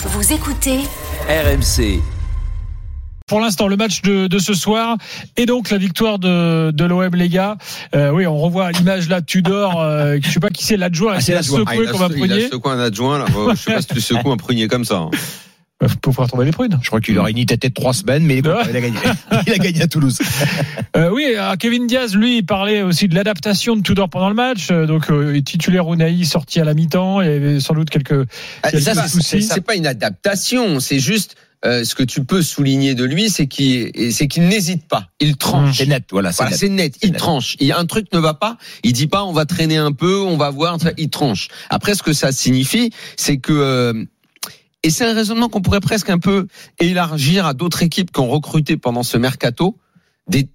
Vous écoutez RMC. Pour l'instant, le match de, de, ce soir et donc la victoire de, de l'OM, les gars. Euh, oui, on revoit l'image là, Tudor. Euh, je sais pas qui c'est l'adjoint. Ah, c'est la secoué ah, comme un Il a prunier. secoué un adjoint. Là. Je sais pas si tu secoues un prunier comme ça. Hein. Pour pouvoir tomber les prunes. Je crois qu'il aurait une tête de trois semaines, mais il a gagné. il a gagné à Toulouse. Euh, oui, euh, Kevin Diaz, lui, il parlait aussi de l'adaptation de Tudor pendant le match. Euh, donc, euh, titulaire Unai sorti à la mi-temps. Il y avait sans doute quelques, Ah, quelques ça, c'est- soucis. C'est pas une adaptation. C'est juste euh, ce que tu peux souligner de lui, c'est qu'il c'est qu'il n'hésite pas. Il tranche. C'est net, voilà. C'est Voilà, net. c'est net. Il net. tranche. Il y a un truc ne va pas. Il dit pas on va traîner un peu, on va voir. Il tranche. Après, ce que ça signifie, c'est que euh, et c'est un raisonnement qu'on pourrait presque un peu élargir à d'autres équipes qui ont recruté pendant ce mercato des,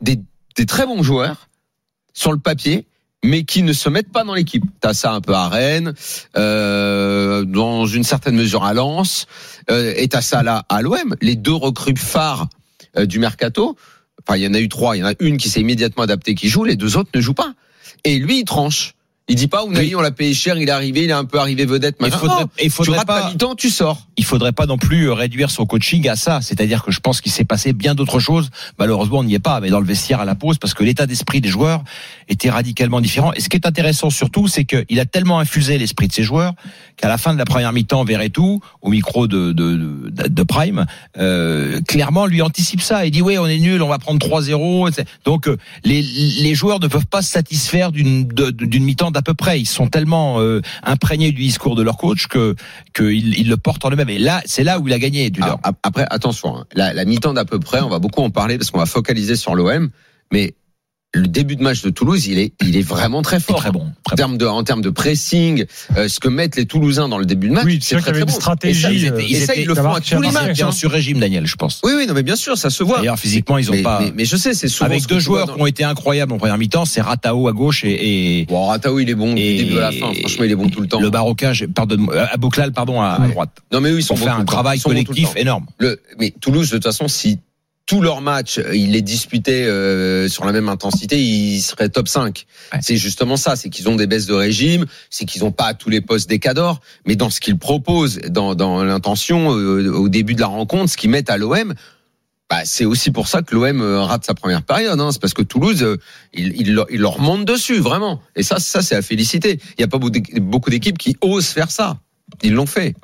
très bons joueurs sur le papier, mais qui ne se mettent pas dans l'équipe. T'as ça un peu à Rennes, euh, dans une certaine mesure à Lens, euh, et t'as ça là à l'OM. Les deux recrues phares euh, du mercato. Enfin, il y en a eu trois. Il y en a une qui s'est immédiatement adaptée, qui joue. Les deux autres ne jouent pas. Et lui, il tranche. Il dit pas, Ounahi, on l'a payé cher, il est arrivé, il est un peu arrivé vedette. Il faudrait, il tu faudrait rates pas, mi-temps, tu sors. il faudrait pas non plus euh, réduire son coaching à ça. C'est-à-dire que je pense qu'il s'est passé bien d'autres choses. Malheureusement, on n'y est pas, mais dans le vestiaire à la pause, parce que l'état d'esprit des joueurs était radicalement différent. Et ce qui est intéressant surtout, c'est qu'il a tellement infusé l'esprit de ses joueurs qu'à la fin de la première mi-temps, Verretou, au micro de, de, de, de Prime, euh, clairement lui anticipe ça. Il dit oui, on est nul, on va prendre 3-0. etc. Donc euh, les, les joueurs ne peuvent pas se satisfaire d'une d'une mi-temps d'à peu près. Ils sont tellement euh, imprégnés du discours de leur coach que qu'ils ils le portent en eux-mêmes. Et là, c'est là où il a gagné. Tudor. Ah, Après, attention, hein. la, la mi-temps d'à peu près, on va beaucoup en parler parce qu'on va focaliser sur l'OM, mais le début de match de Toulouse, il est, il est vraiment très fort. très bon. En Très bon. termes de, en termes de pressing, euh, ce que mettent les Toulousains dans le début de match, Oui, c'est très très une bon. stratégie, Et ça, ils, euh, étaient- et ça, ils le font à tous les matchs. Hein. un sur-régime, Daniel, je pense. Oui, oui, non, mais bien sûr, ça se voit. D'ailleurs, physiquement, ils ont mais, pas. mais, mais je sais, c'est souvent avec ce deux joueurs dans- qui ont été incroyables en première mi-temps, c'est Ratao à gauche et, et, Bon, Rataou, il est bon et- du début à la fin. Franchement, il est bon tout le temps. le barocage, pardon, à Bouclal, pardon, à, à droite. Non, mais oui, ils sont tout un travail Ils collectif énorme. Le, mais Toulouse, de toute façon, si tous leurs matchs, euh, ils les disputaient euh, sur la même intensité, ils seraient top 5. Ouais. C'est justement ça, c'est qu'ils ont des baisses de régime, c'est qu'ils n'ont pas à tous les postes des cadors, mais dans ce qu'ils proposent, dans, dans l'intention, euh, au début de la rencontre, ce qu'ils mettent à l'OM, bah, c'est aussi pour ça que l'OM euh, rate sa première période. Hein. C'est parce que Toulouse, euh, il, il, leur- il leur monte dessus, vraiment. Et ça, ça c'est à féliciter. Il n'y a pas beaucoup d'équipes qui osent faire ça. Ils l'ont fait.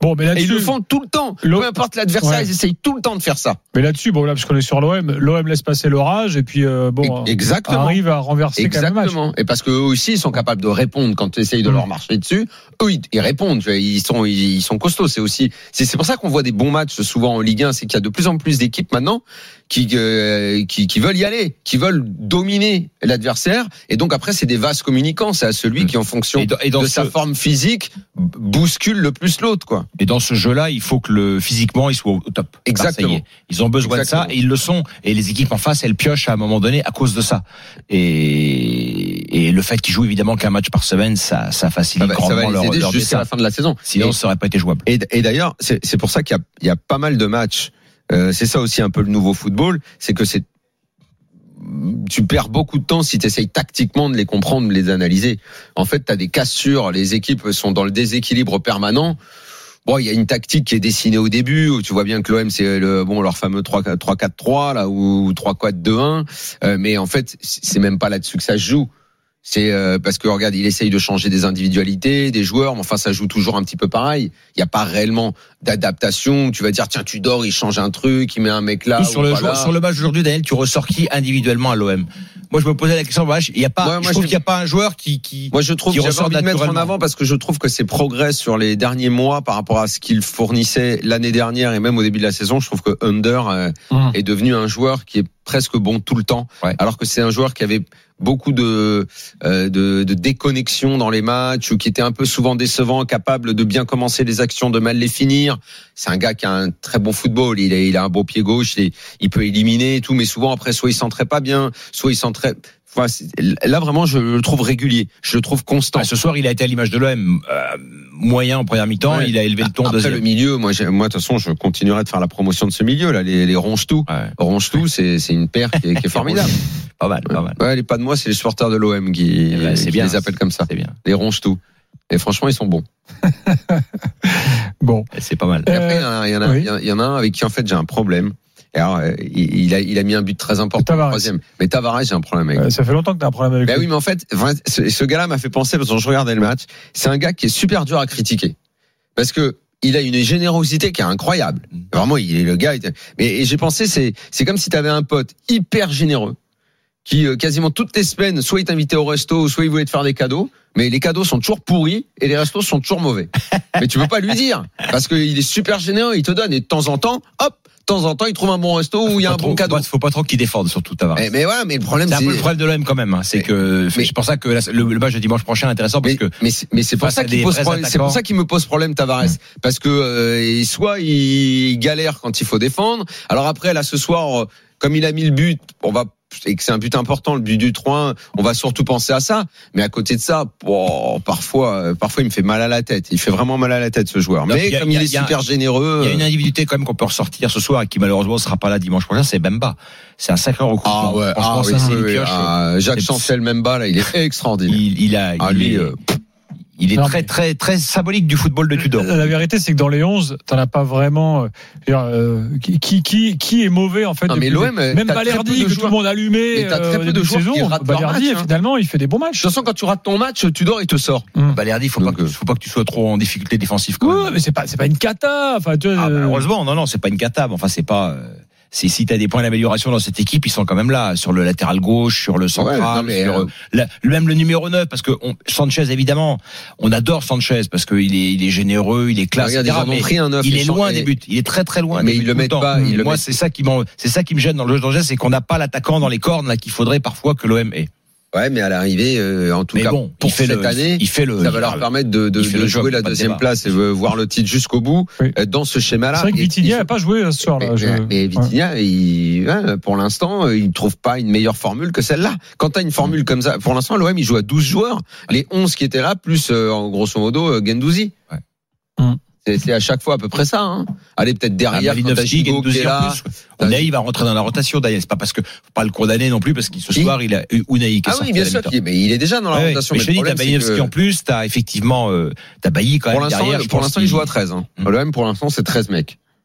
Bon, mais Et là-dessus, ils le font tout le temps. Peu importe l'adversaire, Ouais. ils essayent tout le temps de faire ça. mais là-dessus, bon, là, parce qu'on est sur l'OM, l'OM laisse passer l'orage et puis, euh, bon, Exactement. arrive à renverser quand même le match. Exactement. Et parce qu'eux aussi, ils sont capables de répondre quand tu essayes de Mm. leur marcher dessus. Eux, ils, ils répondent. Ils sont, ils, ils sont costauds. C'est aussi, c'est c'est pour ça qu'on voit des bons matchs souvent en Ligue 1. C'est qu'il y a de plus en plus d'équipes maintenant qui, euh, qui, qui veulent y aller, qui veulent dominer l'adversaire. Et donc après, c'est des vases communicants. C'est à celui Mm. qui, en fonction Et dans, et dans de ce, sa forme physique, bouscule le plus l'autre, quoi. Et dans ce jeu-là, il faut que le, physiquement, il soit au top. Exactement. Ils ont besoin de ça et ils le sont. Et les équipes en face, elles piochent à un moment donné à cause de ça. Et, et le fait qu'ils jouent évidemment qu'un match par semaine, ça, ça facilite Ça va, ça grandement va les aider leur jusqu'à la fin de la saison. Sinon, Et- ça aurait pas été jouable. Et, et d'ailleurs, c'est pour ça qu'il y a, il y a pas mal de matchs. Euh, c'est ça aussi un peu le nouveau football, c'est que c'est tu perds beaucoup de temps si tu essayes tactiquement de les comprendre, de les analyser. En fait, tu as des cassures, les équipes sont dans le déséquilibre permanent. Bon, il y a une tactique qui est dessinée au début, où tu vois bien que l'OM c'est le bon leur fameux 3-4-3 là ou 3-4-2-1, euh, mais en fait, c'est même pas là-dessus que ça se joue. C'est euh, parce que regarde, il essaye de changer des individualités, des joueurs, mais enfin ça joue toujours un petit peu pareil. Il n'y a pas réellement d'adaptation. Tu vas dire tiens tu dors, il change un truc, il met un mec là. sur, ou le jour- sur le match d'aujourd'hui, Daniel, tu ressors qui individuellement à l'OM Moi, je me posais la question. voilà, Il y a pas. Ouais, moi, je trouve qu'il n'y a pas un joueur qui. qui Moi, je trouve qui que ressort envie de mettre en avant parce que je trouve que ses progrès sur les derniers mois par rapport à ce qu'il fournissait l'année dernière et même au début de la saison, je trouve que Under euh, Hum. est devenu un joueur qui est presque bon tout le temps, Ouais. alors que c'est un joueur qui avait beaucoup de, euh, de de déconnexion dans les matchs ou qui était un peu souvent décevant, capable de bien commencer les actions, de mal les finir. C'est un gars qui a un très bon football, il a, il a un beau pied gauche, il, il peut éliminer et tout, mais souvent après soit il s'entraîne pas bien, soit il s'entraîne. Là vraiment, je le trouve régulier, je le trouve constant. Ah, ce soir, il a été à l'image de l'OM. euh, moyen en première mi-temps, Ouais. il a élevé le ton Après deuxième. le milieu, moi, de toute façon, je continuerai de faire la promotion de ce milieu là, les, les ronge tout. Ouais. Ronge tout, c'est c'est une paire qui est, qui est formidable. Pas mal, pas mal. Ouais, les pas de moi, c'est les supporters de l'OM qui, Eh ben, c'est qui bien. les appellent comme ça. C'est bien. Les ronge tout. Et franchement, ils sont bons. Bon. C'est pas mal. Et après, il y en a- il y, en a- oui. il y en a- il y en a un avec qui en fait j'ai un problème. Et alors, euh, il, a, il a mis un but très important, Tavares. troisième. Mais Tavares, j'ai un problème avec. Euh, ça fait longtemps que t'as un problème avec Ben lui. oui, mais en fait, ce, ce gars-là m'a fait penser parce que je regardais le match. C'est un gars qui est super dur à critiquer parce que il a une générosité qui est incroyable. Vraiment, il est le gars. Mais et j'ai pensé, c'est c'est comme si tu avais un pote hyper généreux qui euh, quasiment toutes les semaines, soit il t'invitait au resto, soit il voulait te faire des cadeaux. Mais les cadeaux sont toujours pourris et les restos sont toujours mauvais. mais tu peux pas lui dire parce qu'il est super généreux, il te donne et de temps en temps, hop, temps en temps, il trouve un bon resto où il y a un bon cadeau. faut pas- Faut pas trop qu'il défende, surtout Tavares. Mais, mais voilà, mais le problème C'est un peu le problème de l'OM quand même. hein. C'est que mais- c'est pour ça que la- le, le match de dimanche prochain est intéressant parce mais, que mais c'est- mais c'est pour ça qu'il des pose vrais problème. C'est attaquants. pour ça qu'il me pose problème Tavares parce que euh, soit il galère quand il faut défendre. Alors après là ce soir euh, comme il a mis le but, on va et que c'est un but important le but du 3 on va surtout penser à ça. Mais à côté de ça, bon, parfois euh, parfois il me fait mal à la tête. Il fait vraiment mal à la tête ce joueur. Mais a- comme il est super généreux. il y a une euh, individualité quand même qu'on peut ressortir ce soir et qui malheureusement sera pas là dimanche prochain, c'est Bemba. C'est un sacré recrutement. ah ouais, ah oui, oui, ah, Jacques Chancel Memba là, il est extraordinaire. Il, il a, Ah, il lui, est, euh, il est Non, très très très symbolique du football de Tudor. La vérité, c'est que dans les 11, t'en as pas vraiment. euh, je veux dire, euh, qui, qui, qui est mauvais en fait Non, mais l'OM, euh, Même Balerdi, de que tout joueurs. le monde allumait Mais t'as très euh, peu de joueurs saison. qui ratent Balerdi, match, hein. finalement, il fait des bons De matchs. toute façon, quand tu rates ton match, Tudor il te sort. Hum. Balerdi, faut pas que, faut pas que tu sois trop en difficulté défensive quand Ouais, mais c'est pas, c'est pas une cata. Enfin, tu vois, Ah, bah, euh, heureusement, non, non, c'est pas une cata. mais Enfin, c'est pas. euh, C'est si t'as des points d'amélioration dans cette équipe, ils sont quand même là sur le latéral gauche, sur le central, Ouais, sur, euh, la- même le numéro 9 parce que on, Sanchez évidemment, on adore Sanchez parce qu'il est il est généreux, il est classe, Regarde, ils etc., en ont mais pris un neuf. il est loin et- des buts, il est très très loin. Mais des ils buts le mettent pas, ils le Moi, mettent- c'est ça qui m'en- c'est ça qui me gêne dans le jeu d'Angers, c'est qu'on n'a pas l'attaquant dans les cornes là qu'il faudrait parfois que l'OM ait. Ouais, mais à l'arrivée, euh, en tout Mais cas, bon, pour il fait cette le, année, il fait le, ça va leur permettre de, de, il fait de le jouer job, la deuxième débat. place et euh, voir le titre jusqu'au bout Oui. euh, dans ce schéma-là. C'est vrai que ils- n'a pas joué ce soir. mais, je- mais- Ouais. Il, ouais, pour l'instant, il ne trouve pas une meilleure formule que celle-là. Quand tu as une formule comme ça, pour l'instant, l'OM, il joue à 12 joueurs. Les 11 qui étaient là, plus, euh, grosso modo, Gendouzi. Ouais. Hum. C'est à chaque fois à peu près ça. Hein. Allez, peut-être Ah, derrière, quand t'as Malinowski, Gigot qui est là. Unai il va rentrer dans la rotation d'ailleurs. C'est pas parce que faut pas le condamner non plus parce que ce Qui soir il a Unai qui est Ah sorti oui, bien sûr, qu'il- mais il est déjà dans la rotation. Mais mais je le dis, t'as problème, que- en plus, t'as effectivement, euh, t'as Bailly quand Pour même l'instant, derrière. pour l'instant, il joue à 13. Hein. Hum. L'OM, pour l'instant, c'est 13 mecs.